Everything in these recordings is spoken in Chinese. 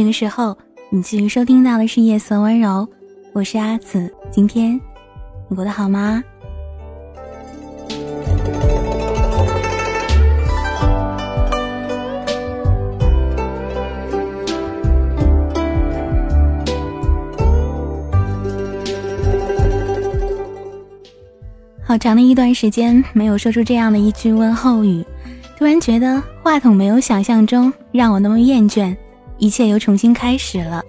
这个时候，你继续收听到的是夜色温柔，我是阿紫。今天你过得好吗？好长的一段时间没有说出这样的一句问候语，突然觉得话筒没有想象中让我那么厌倦，一切又重新开始了。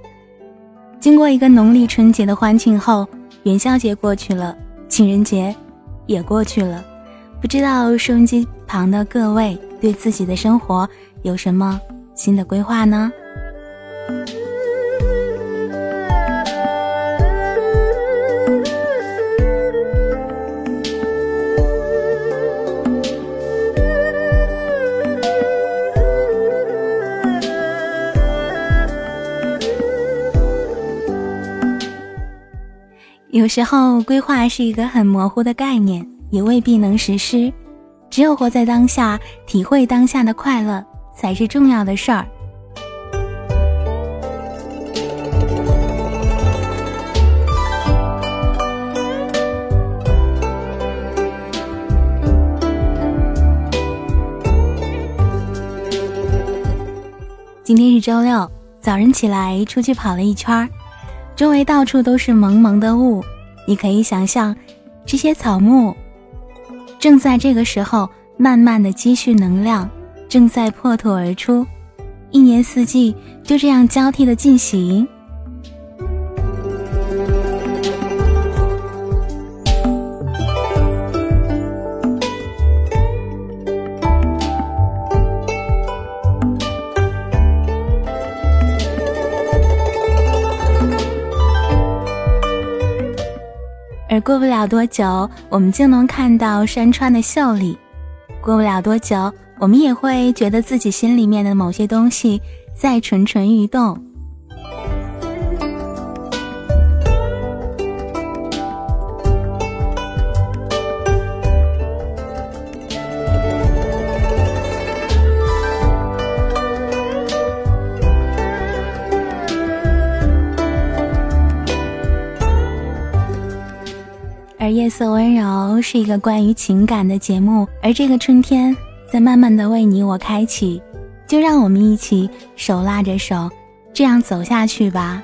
经过一个农历春节的欢庆后，元宵节过去了，情人节也过去了，不知道收音机旁的各位对自己的生活有什么新的规划呢？有时候，规划是一个很模糊的概念，也未必能实施。只有活在当下，体会当下的快乐，才是重要的事儿。今天是周六，早晨起来出去跑了一圈儿。周围到处都是蒙蒙的雾，你可以想象，这些草木正在这个时候慢慢的积蓄能量，正在破土而出，一年四季就这样交替的进行。而过不了多久，我们就能看到山川的秀丽；过不了多久，我们也会觉得自己心里面的某些东西在蠢蠢欲动。而夜色温柔是一个关于情感的节目，而这个春天在慢慢的为你我开启，就让我们一起手拉着手，这样走下去吧。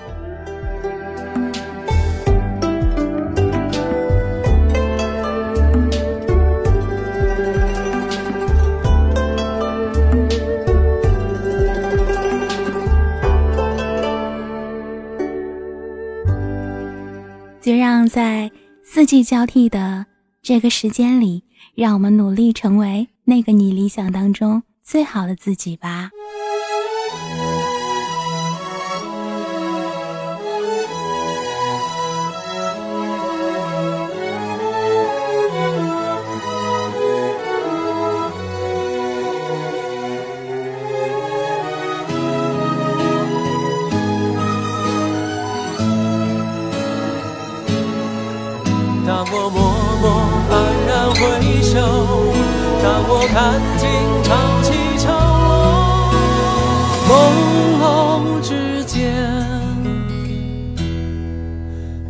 就让在。四季交替的这个时间里，让我们努力成为那个你理想当中最好的自己吧。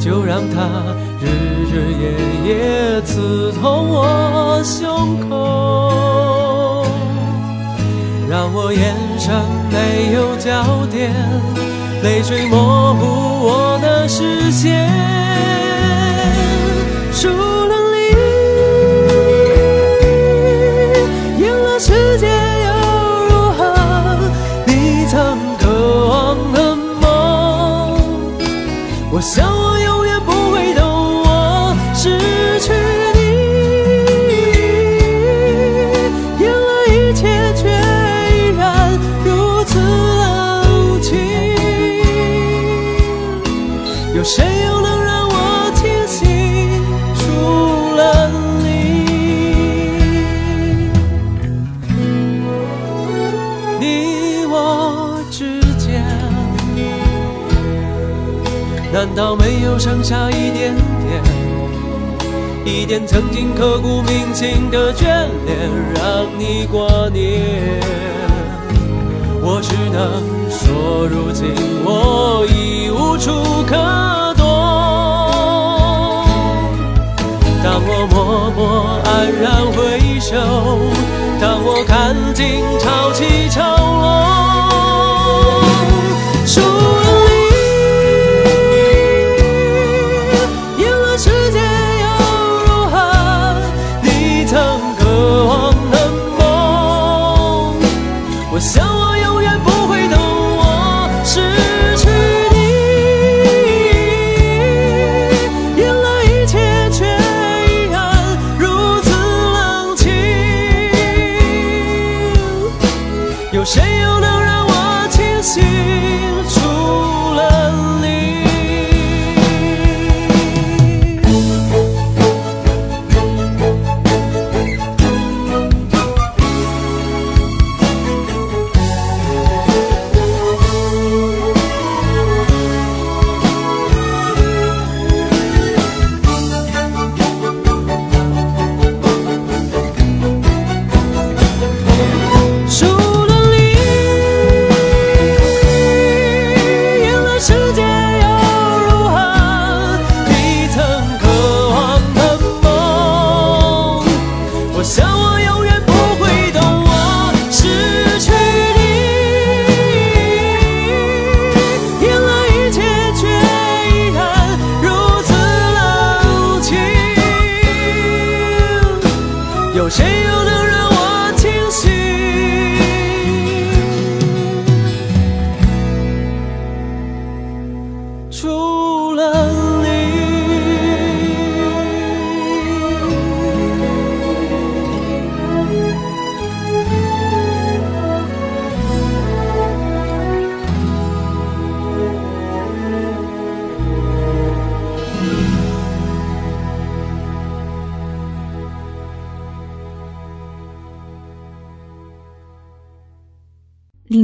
就让它日日夜夜刺痛我胸口让我眼神没有焦点泪水模糊我的视线输了你。赢了世界又如何你曾渴望的梦我想我有谁又能让我清醒？除了你，你我之间，难道没有剩下一点点，一点曾经刻骨铭心的眷恋，让你挂念？我只能。如今我已无处可躲。当我默默黯然回首，当我看尽潮起潮落，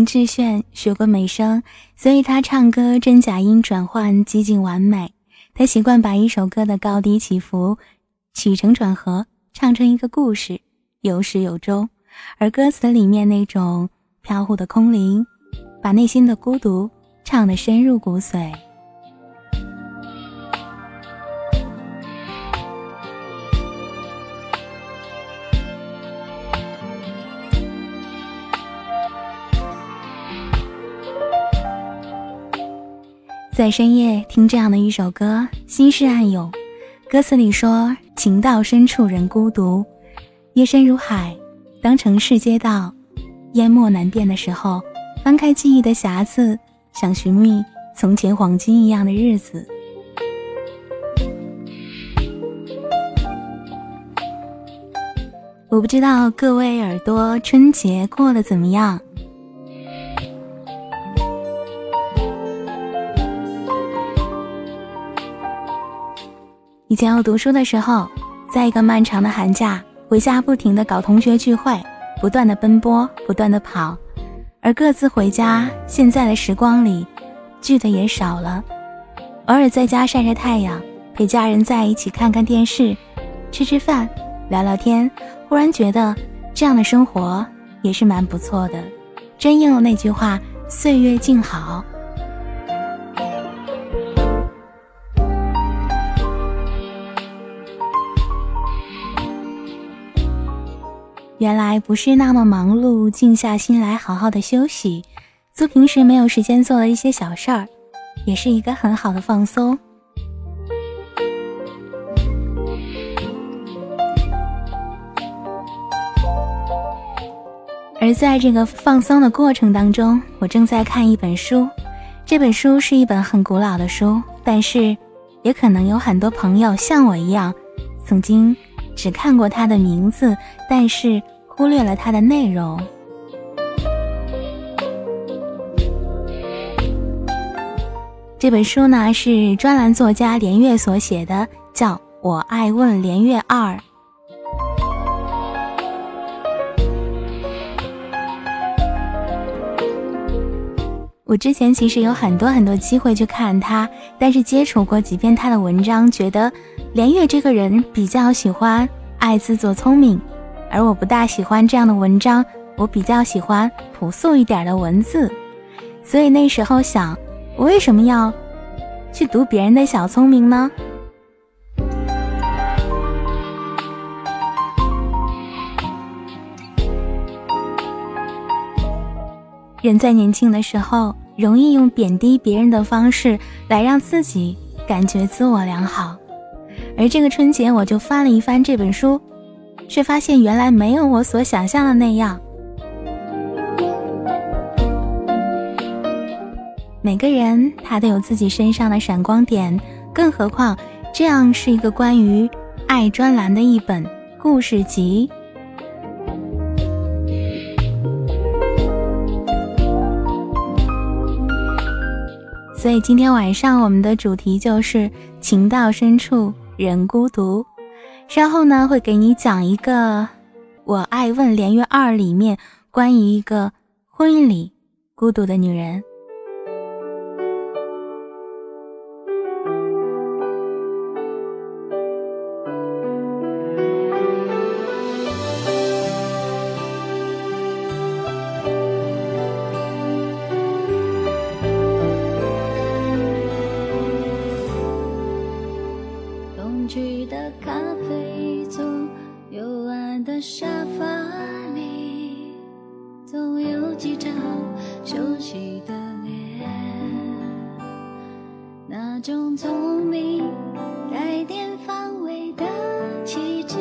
志炫学过美声，所以他唱歌真假音转换几近完美。他习惯把一首歌的高低起伏、起承转合唱成一个故事，有始有终。而歌词里面那种飘忽的空灵，把内心的孤独唱得深入骨髓。在深夜听这样的一首歌，心事暗涌。歌词里说：“情到深处人孤独，夜深如海，当城市街道淹没难辨的时候，翻开记忆的匣子，想寻觅从前黄金一样的日子。”我不知道各位耳朵春节过得怎么样。以前我读书的时候，在一个漫长的寒假，回家不停的搞同学聚会，不断的奔波，不断的跑，而各自回家。现在的时光里，聚的也少了，偶尔在家晒晒太阳，陪家人在一起看看电视，吃吃饭，聊聊天。忽然觉得这样的生活也是蛮不错的，真应了那句话：岁月静好。原来不是那么忙碌，静下心来好好的休息，做平时没有时间做的一些小事儿，也是一个很好的放松。而在这个放松的过程当中，我正在看一本书，这本书是一本很古老的书，但是也可能有很多朋友像我一样，曾经只看过他的名字，但是忽略了他的内容。这本书呢是专栏作家连月所写的，叫《我爱问连月二》。我之前其实有很多很多机会去看他，但是接触过几篇他的文章，觉得连月这个人比较喜欢爱自作聪明，而我不大喜欢这样的文章，我比较喜欢朴素一点的文字。所以那时候想，我为什么要去读别人的小聪明呢？人在年轻的时候，容易用贬低别人的方式来让自己感觉自我良好。而这个春节，我就翻了一翻这本书，却发现原来没有我所想象的那样。每个人他都有自己身上的闪光点，更何况这样是一个关于爱专栏的一本故事集。所以今天晚上我们的主题就是情到深处人孤独。稍后呢会给你讲一个《我爱问连月二》里面关于一个婚姻里孤独的女人。一张熟悉的脸，那种聪明带点防卫的气质，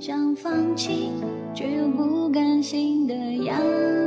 想放弃却又不甘心的样子。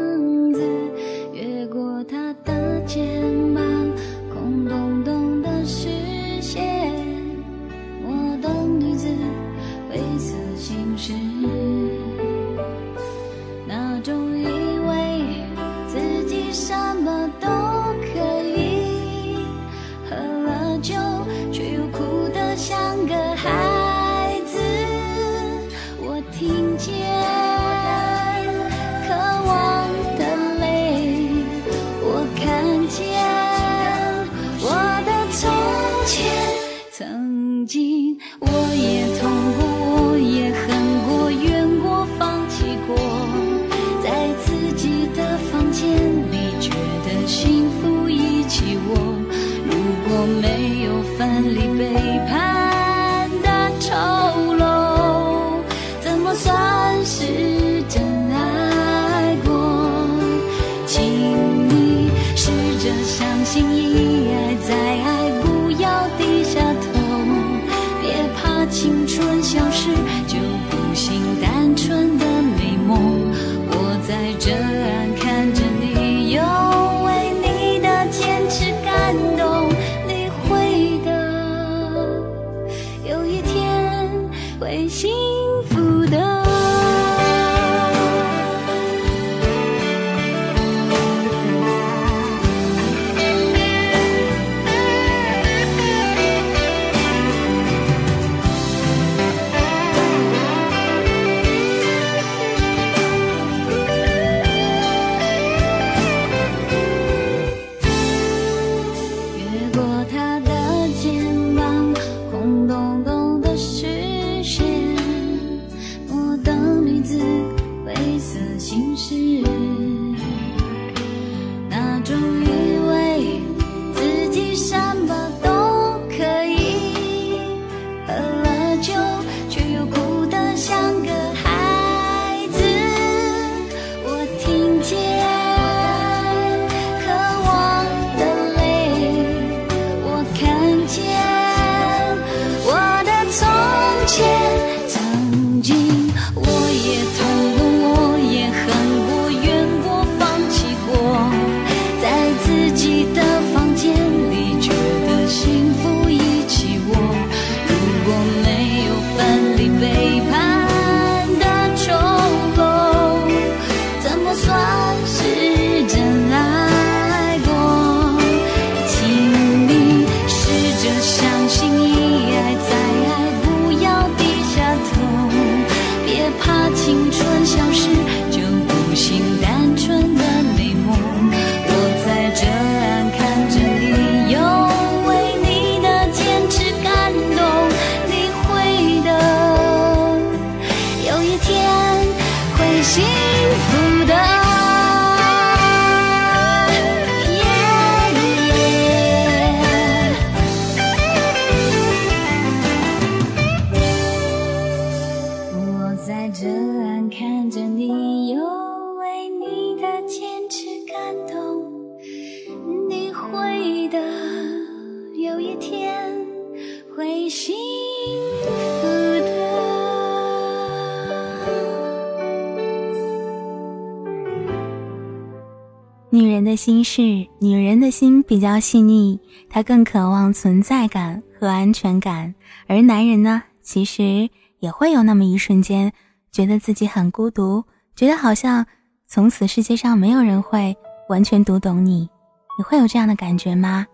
的心事，女人的心比较细腻，她更渴望存在感和安全感，而男人呢，其实也会有那么一瞬间，觉得自己很孤独，觉得好像从此世界上没有人会完全读懂你。你会有这样的感觉吗？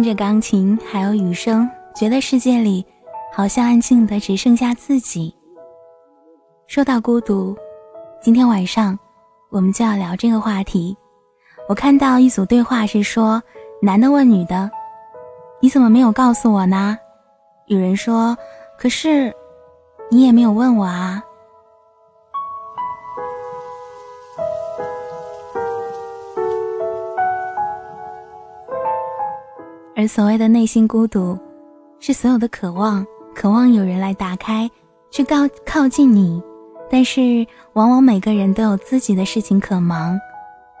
听着钢琴，还有雨声，觉得世界里好像安静的只剩下自己。说到孤独，今天晚上我们就要聊这个话题。我看到一组对话是说。男的问女的：“你怎么没有告诉我呢？”女人说：“可是，你也没有问我啊。”而所谓的内心孤独，是所有的渴望，渴望有人来打开，去靠靠近你。但是，往往每个人都有自己的事情可忙，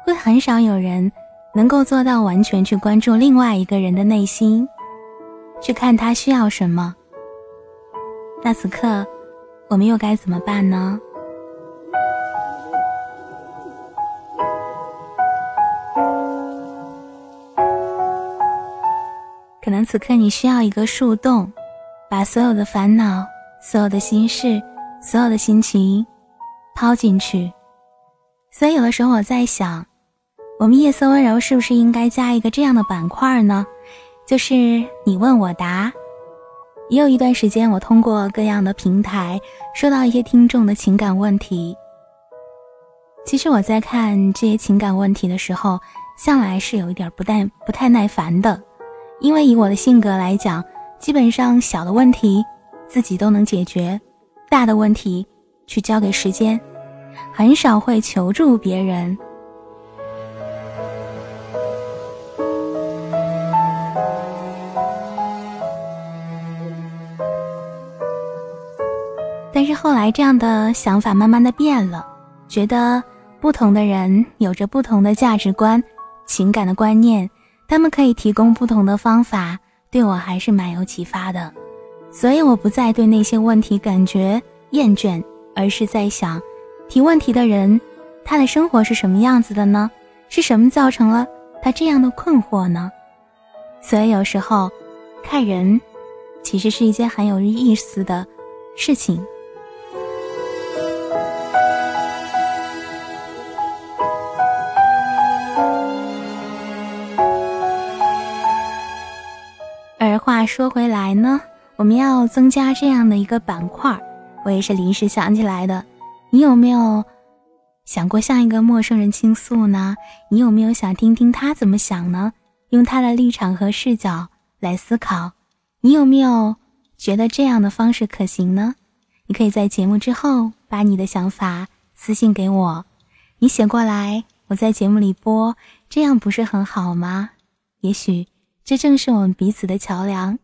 会很少有人。能够做到完全去关注另外一个人的内心，去看他需要什么。那此刻，我们又该怎么办呢？此刻你需要一个树洞，把所有的烦恼、所有的心事、所有的心情抛进去。所以有的时候我在想。我们夜色温柔是不是应该加一个这样的板块呢？就是你问我答。也有一段时间，我通过各样的平台收到一些听众的情感问题。其实我在看这些情感问题的时候，向来是有一点不太不太耐烦的，因为以我的性格来讲，基本上小的问题自己都能解决，大的问题去交给时间，很少会求助别人。但是后来，这样的想法慢慢的变了，觉得不同的人有着不同的价值观、情感的观念，他们可以提供不同的方法，对我还是蛮有启发的。所以我不再对那些问题感觉厌倦，而是在想，提问题的人，他的生活是什么样子的呢？是什么造成了他这样的困惑呢？所以有时候，看人，其实是一件很有意思的事情。说回来呢，我们要增加这样的一个板块，我也是临时想起来的。你有没有想过向一个陌生人倾诉呢？你有没有想听听他怎么想呢？用他的立场和视角来思考，你有没有觉得这样的方式可行呢？你可以在节目之后把你的想法私信给我，你写过来，我在节目里播，这样不是很好吗？也许。这正是我们彼此的桥梁。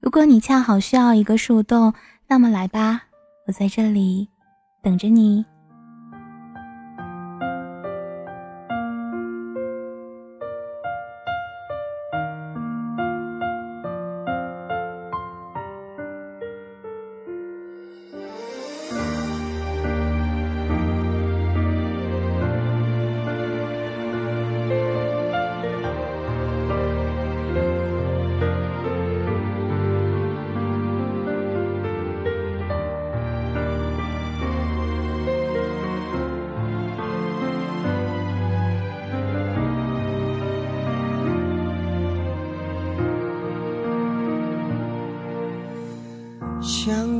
如果你恰好需要一个树洞，那么来吧，我在这里等着你。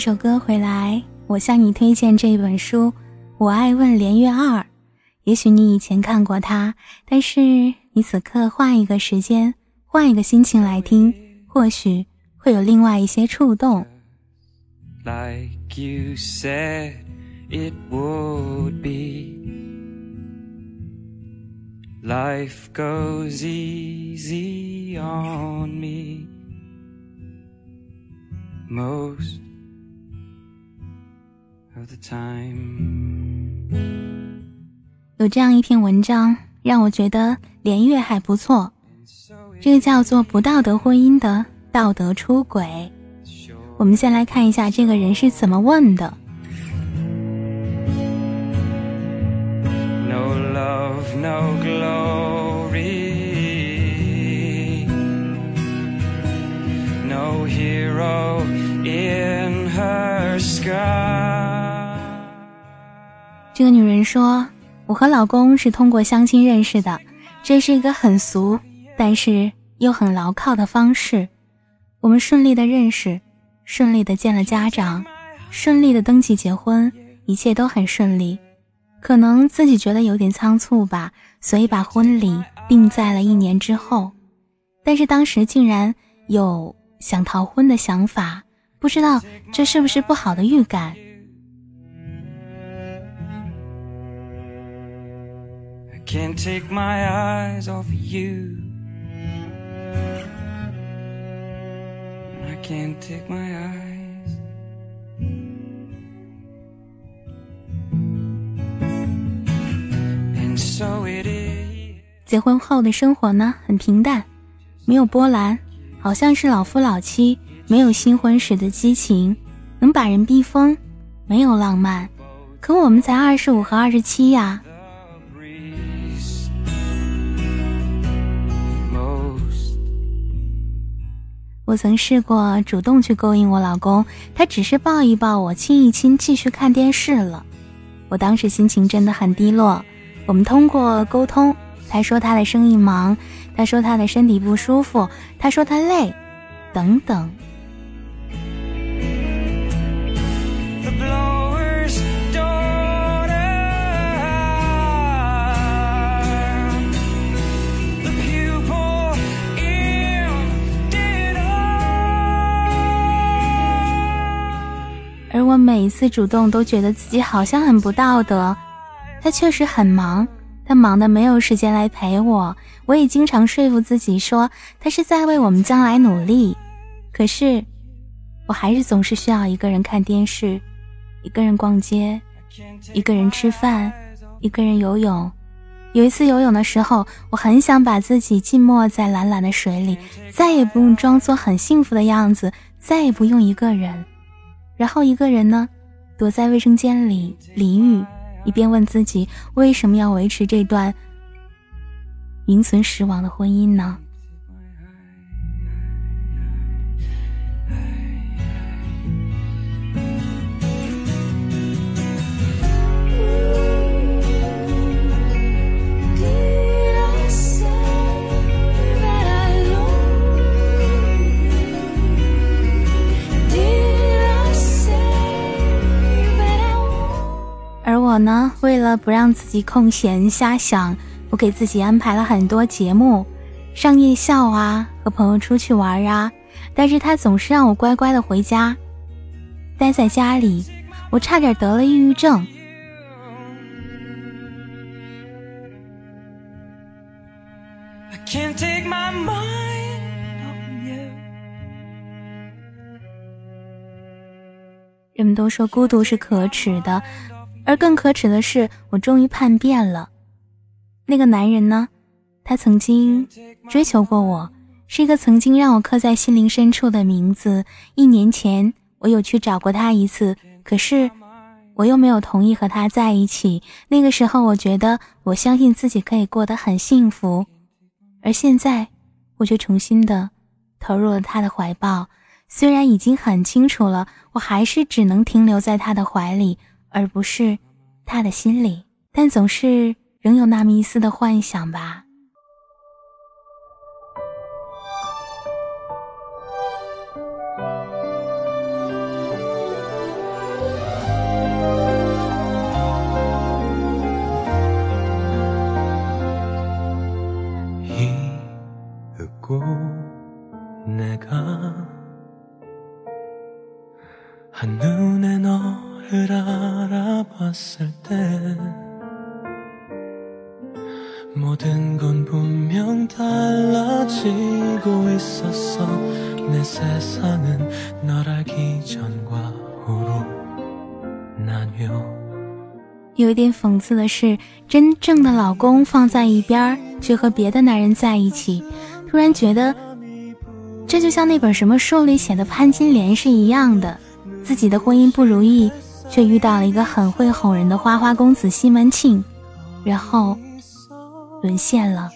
首歌回来，我向你推荐这本书《我爱问连月二》。也许你以前看过它，但是你此刻换一个时间，换一个心情来听，或许会有另外一些触动。Like you said it would be. Life goes easy on me. Most. 有这样一篇文章，让我觉得连月还不错。这个叫做“不道德婚姻”的道德出轨。我们先来看一下这个人是怎么问的。这个女人说：“我和老公是通过相亲认识的，这是一个很俗，但是又很牢靠的方式。我们顺利的认识，顺利的见了家长，顺利的登记结婚，一切都很顺利。可能自己觉得有点仓促吧，所以把婚礼定在了一年之后。但是当时竟然有想逃婚的想法，不知道这是不是不好的预感。” Can't take my eyes off you. I can't take my eyes. 结婚后的生活呢很平淡没有波澜好像是老夫老妻没有新婚时的激情能把人逼疯没有浪漫。可我们才二十五和二十七呀。我曾试过主动去勾引我老公，他只是抱一抱我，亲一亲，继续看电视了。我当时心情真的很低落，我们通过沟通，他说他的生意忙，他说他的身体不舒服，他说他累，等等。而我每一次主动都觉得自己好像很不道德。他确实很忙，他忙得没有时间来陪我。我也经常说服自己说他是在为我们将来努力。可是，我还是总是需要一个人看电视，一个人逛街，一个人吃饭，一个人游泳。有一次游泳的时候，我很想把自己浸没在蓝蓝的水里，再也不用装作很幸福的样子，再也不用一个人。然后一个人呢，躲在卫生间里淋浴，一边问自己为什么要维持这段名存实亡的婚姻呢？我呢，为了不让自己空闲瞎想，我给自己安排了很多节目，上夜校啊，和朋友出去玩啊。但是他总是让我乖乖的回家，待在家里，我差点得了抑郁症。人们都说孤独是可耻的。而更可耻的是，我终于叛变了。那个男人呢？他曾经追求过我，是一个曾经让我刻在心灵深处的名字。一年前，我有去找过他一次，可是我又没有同意和他在一起。那个时候，我觉得我相信自己可以过得很幸福，而现在，我却重新的投入了他的怀抱。虽然已经很清楚了，我还是只能停留在他的怀里。而不是他的心里，但总是仍有那么一丝的幻想吧。有一点讽刺的是，真正的老公放在一边，却和别的男人在一起。突然觉得，这就像那本什么书里写的潘金莲是一样的，自己的婚姻不如意，却遇到了一个很会哄人的花花公子西门庆，然后沦陷了。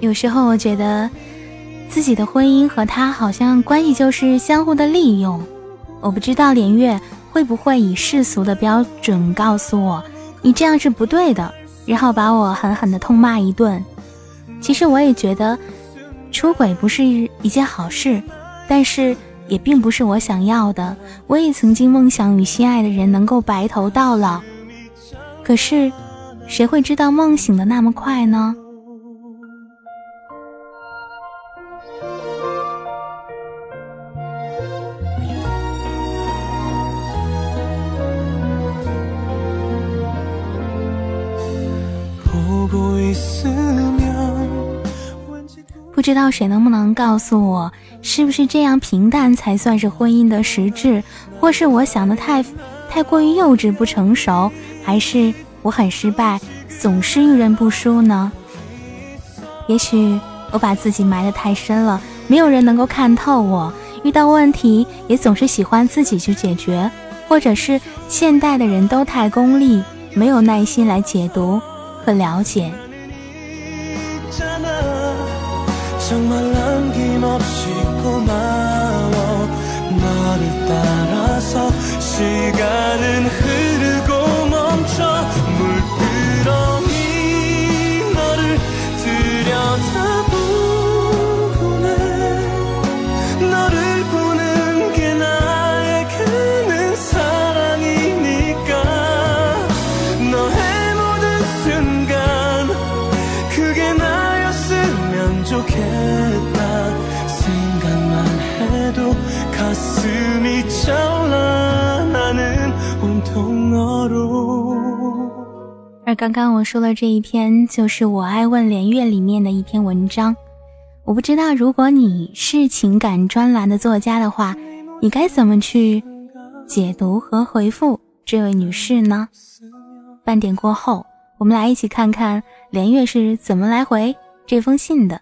有时候我觉得自己的婚姻和他好像关系就是相互的利用。我不知道连月会不会以世俗的标准告诉我，你这样是不对的，然后把我狠狠的痛骂一顿。其实我也觉得。出轨不是一件好事，但是也并不是我想要的。我也曾经梦想与心爱的人能够白头到老，可是，谁会知道梦醒的那么快呢？不顾一丝不知道谁能不能告诉我是不是这样平淡才算是婚姻的实质或是我想的太太过于幼稚不成熟还是我很失败总是遇人不淑呢？也许我把自己埋得太深了没有人能够看透我遇到问题也总是喜欢自己去解决或者是现代的人都太功利没有耐心来解读和了解。 정말 남김없이 고마워. 너를 따라서 시간은 而刚刚我说的这一篇就是我爱问连月里面的一篇文章。我不知道如果你是情感专栏的作家的话你该怎么去解读和回复这位女士呢？半点过后我们来一起看看连月是怎么来回这封信的。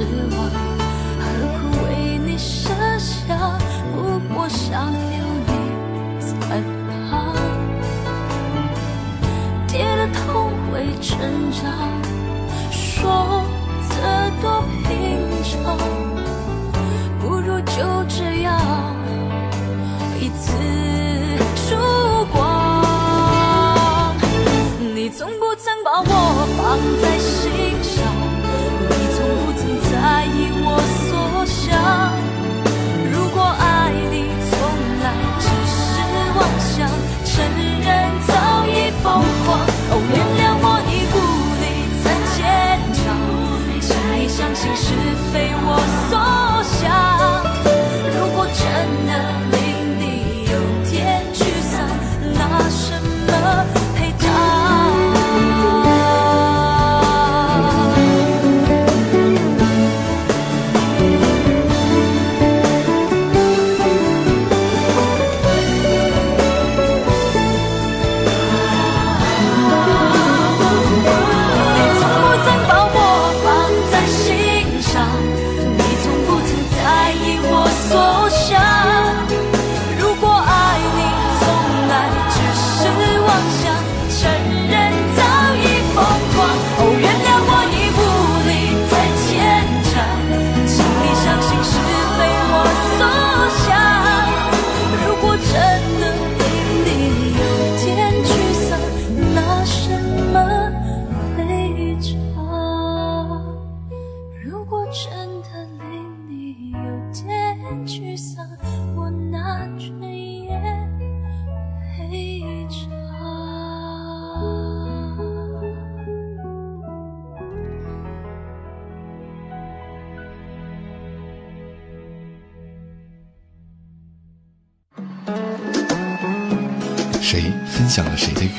失望。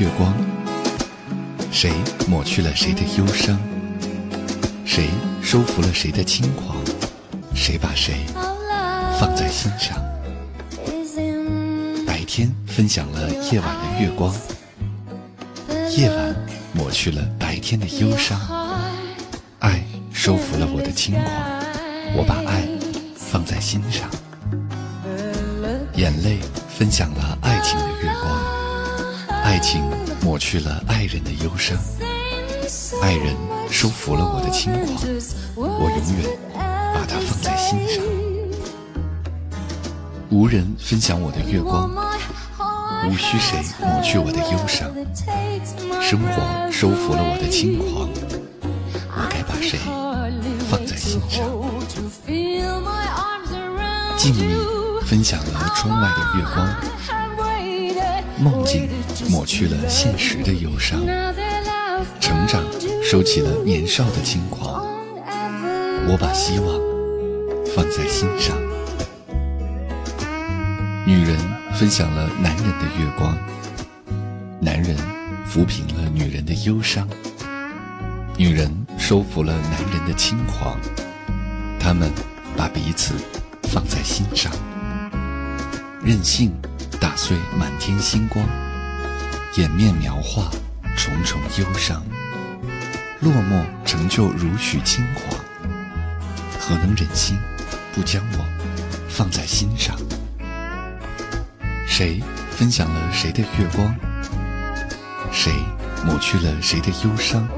月光。谁抹去了谁的忧伤？谁收服了谁的轻狂？谁把谁放在心上？白天分享了夜晚的月光。夜晚抹去了白天的忧伤。爱收服了我的轻狂我把爱放在心上。眼泪分享了爱情的月光。爱情抹去了爱人的忧伤，爱人收服了我的轻狂，我永远把它放在心上。无人分享我的月光，无需谁抹去我的忧伤，生活收服了我的轻狂，我该把谁放在心上？静谧。分享了窗外的月光，梦境抹去了现实的忧伤，成长收起了年少的轻狂。我把希望放在心上。女人分享了男人的月光，男人抚平了女人的忧伤，女人收服了男人的轻狂。他们把彼此放在心上。任性打碎满天星光，掩面描画重重忧伤，落寞成就如许轻狂。何能忍心不将我放在心上？谁分享了谁的月光？谁抹去了谁的忧伤？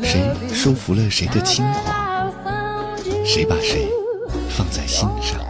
谁收服了谁的轻狂？谁把谁放在心上？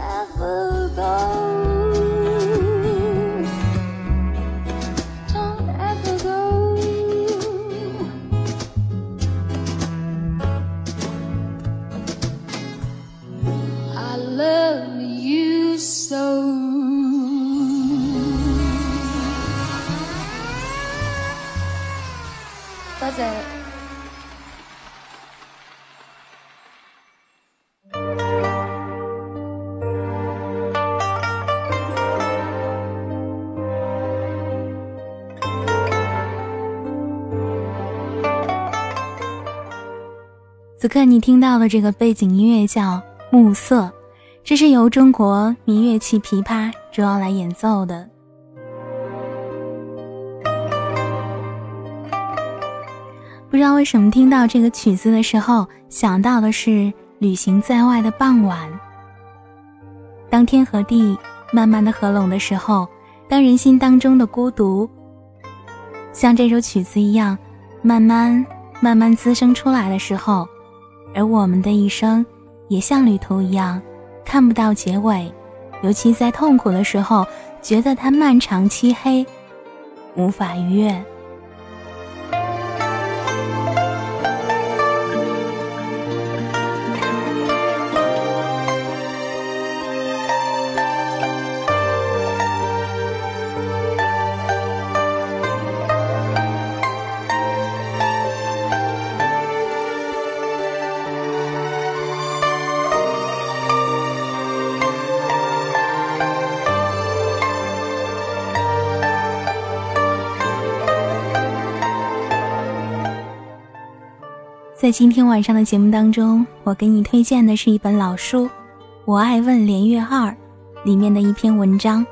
此刻你听到的这个背景音乐叫《暮色》，这是由中国民乐器琵琶主要来演奏的。不知道为什么听到这个曲子的时候，想到的是旅行在外的傍晚。当天和地慢慢的合拢的时候，当人心当中的孤独，像这首曲子一样，慢慢慢慢滋生出来的时候。而我们的一生，也像旅途一样，看不到结尾，尤其在痛苦的时候，觉得它漫长漆黑，无法逾越。在今天晚上的节目当中，我给你推荐的是一本老书《我爱问连月二》里面的一篇文章，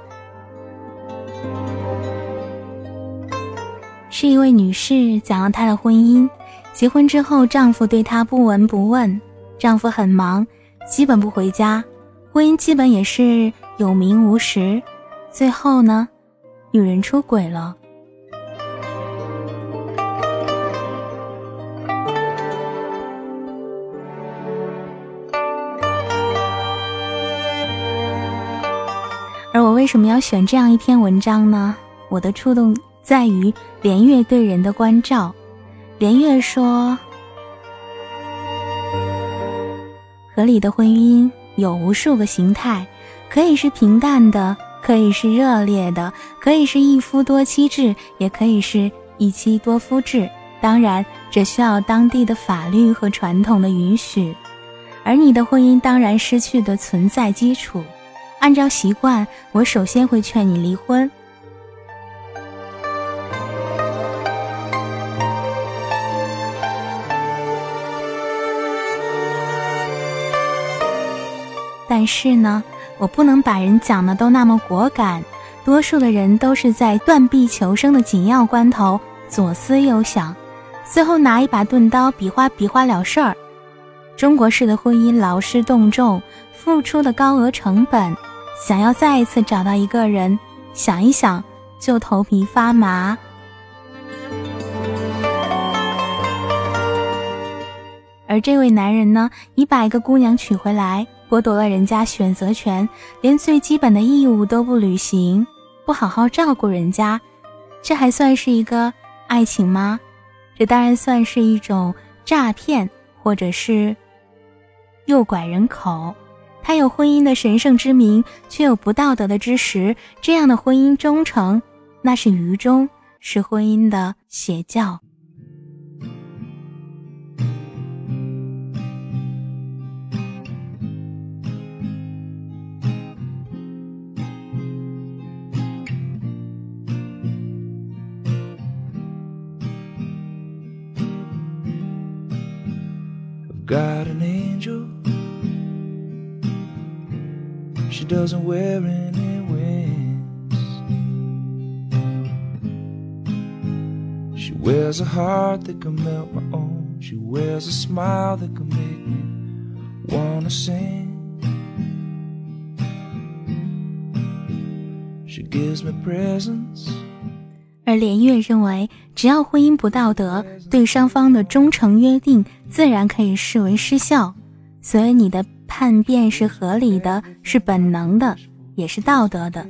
是一位女士讲了她的婚姻。结婚之后，丈夫对她不闻不问，丈夫很忙，基本不回家，婚姻基本也是有名无实。最后呢，女人出轨了。什么要选这样一篇文章呢？我的触动在于连月对人的关照。连月说：“合理的婚姻有无数个形态，可以是平淡的，可以是热烈的，可以是一夫多妻制，也可以是一妻多夫制。当然，这需要当地的法律和传统的允许。而你的婚姻当然失去的存在基础。”按照习惯我首先会劝你离婚。但是呢我不能把人讲的都那么果敢多数的人都是在断臂求生的紧要关头左思右想最后拿一把钝刀比划比划了事儿。中国式的婚姻劳师动众付出的高额成本想要再一次找到一个人，想一想就头皮发麻。而这位男人呢，你把一个姑娘娶回来，剥夺了人家选择权，连最基本的义务都不履行，不好好照顾人家，这还算是一个爱情吗？这当然算是一种诈骗，或者是诱拐人口。他有婚姻的神圣之名，却有不道德的之实。这样的婚姻忠诚，那是愚忠，是婚姻的邪教。Doesn't wear any wings. She wears a heart that can melt my own. She wears a smile that can make me wanna sing. She gives me presents. 而连月认为，只要婚姻不道德，对双方的忠诚约定自然可以视为失效。所以你的叛变是合理的，是本能的，也是道德的。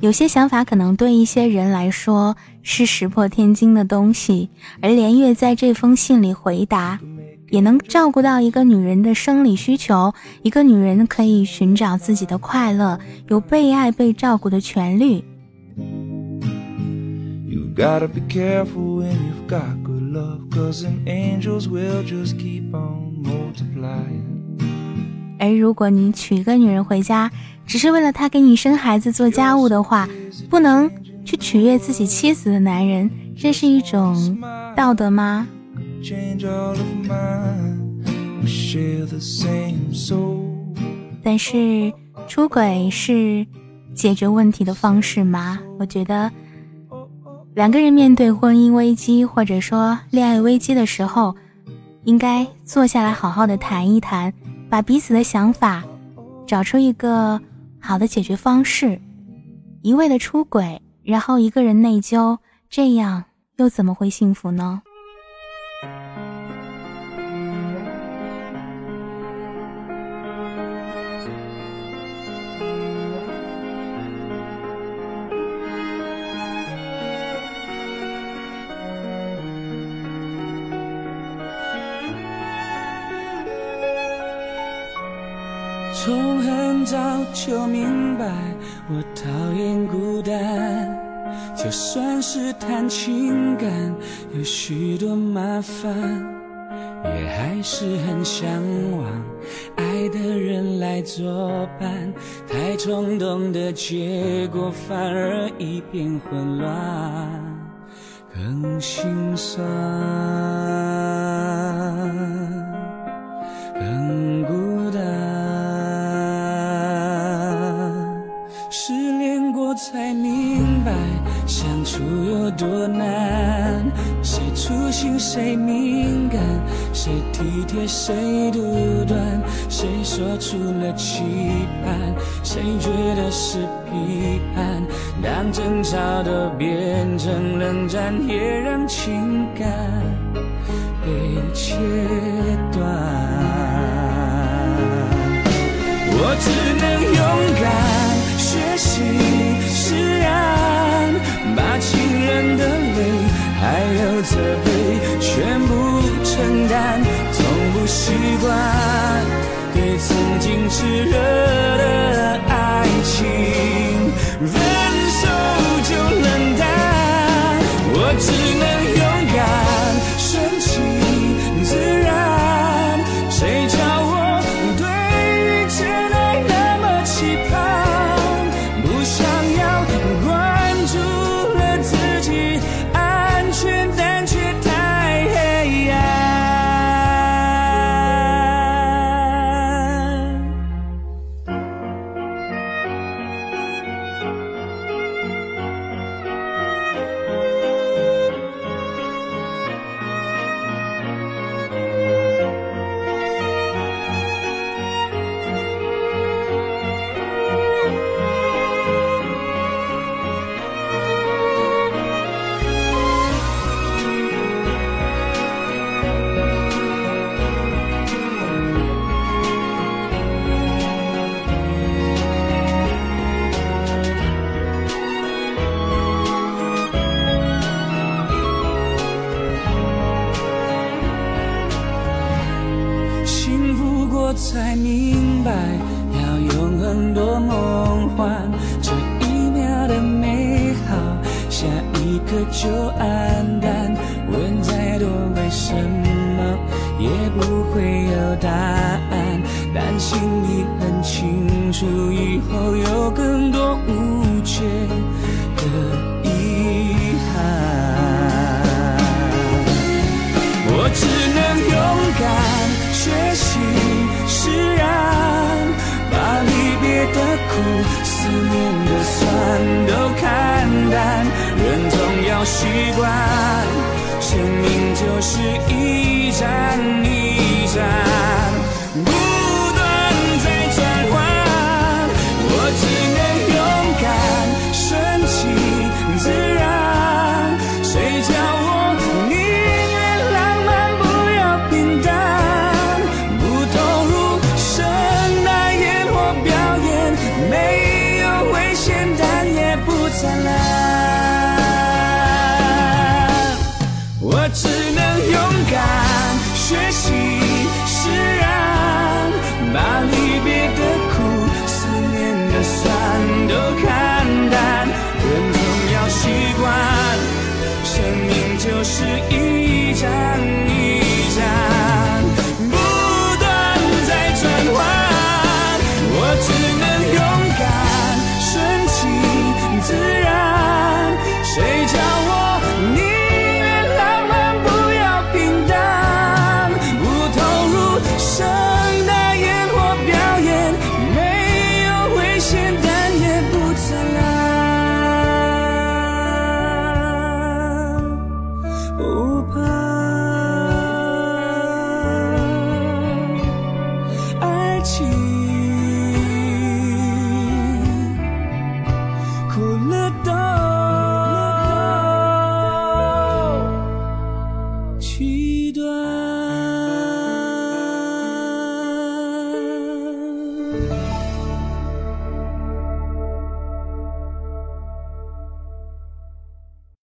有些想法可能对一些人来说是石破天惊的东西，而连月在这封信里回答，也能照顾到一个女人的生理需求。一个女人可以寻找自己的快乐，有被爱、被照顾的权利。Gotta be careful when you've got good love, cause angels will just keep on multiplying. 而如果你娶一个女人回家，只是为了她给你生孩子、做家务的话，不能去取悦自己妻子的男人，这是一种道德吗？但是出轨是解决问题的方式吗？我觉得。两个人面对婚姻危机或者说恋爱危机的时候，应该坐下来好好的谈一谈，把彼此的想法找出一个好的解决方式。一味的出轨，然后一个人内疚，这样又怎么会幸福呢？就明白，我讨厌孤单。就算是谈情感，有许多麻烦，也还是很向往爱的人来作伴。太冲动的结果，反而一片混乱，更心酸。多难，谁粗心谁敏感，谁体贴谁独断，谁说出了期盼，谁觉得是批判。当争吵都变成冷战，也让情感被切断。我的泪，还有责备，全部承担，从不习惯对曾经炽热的爱情。学习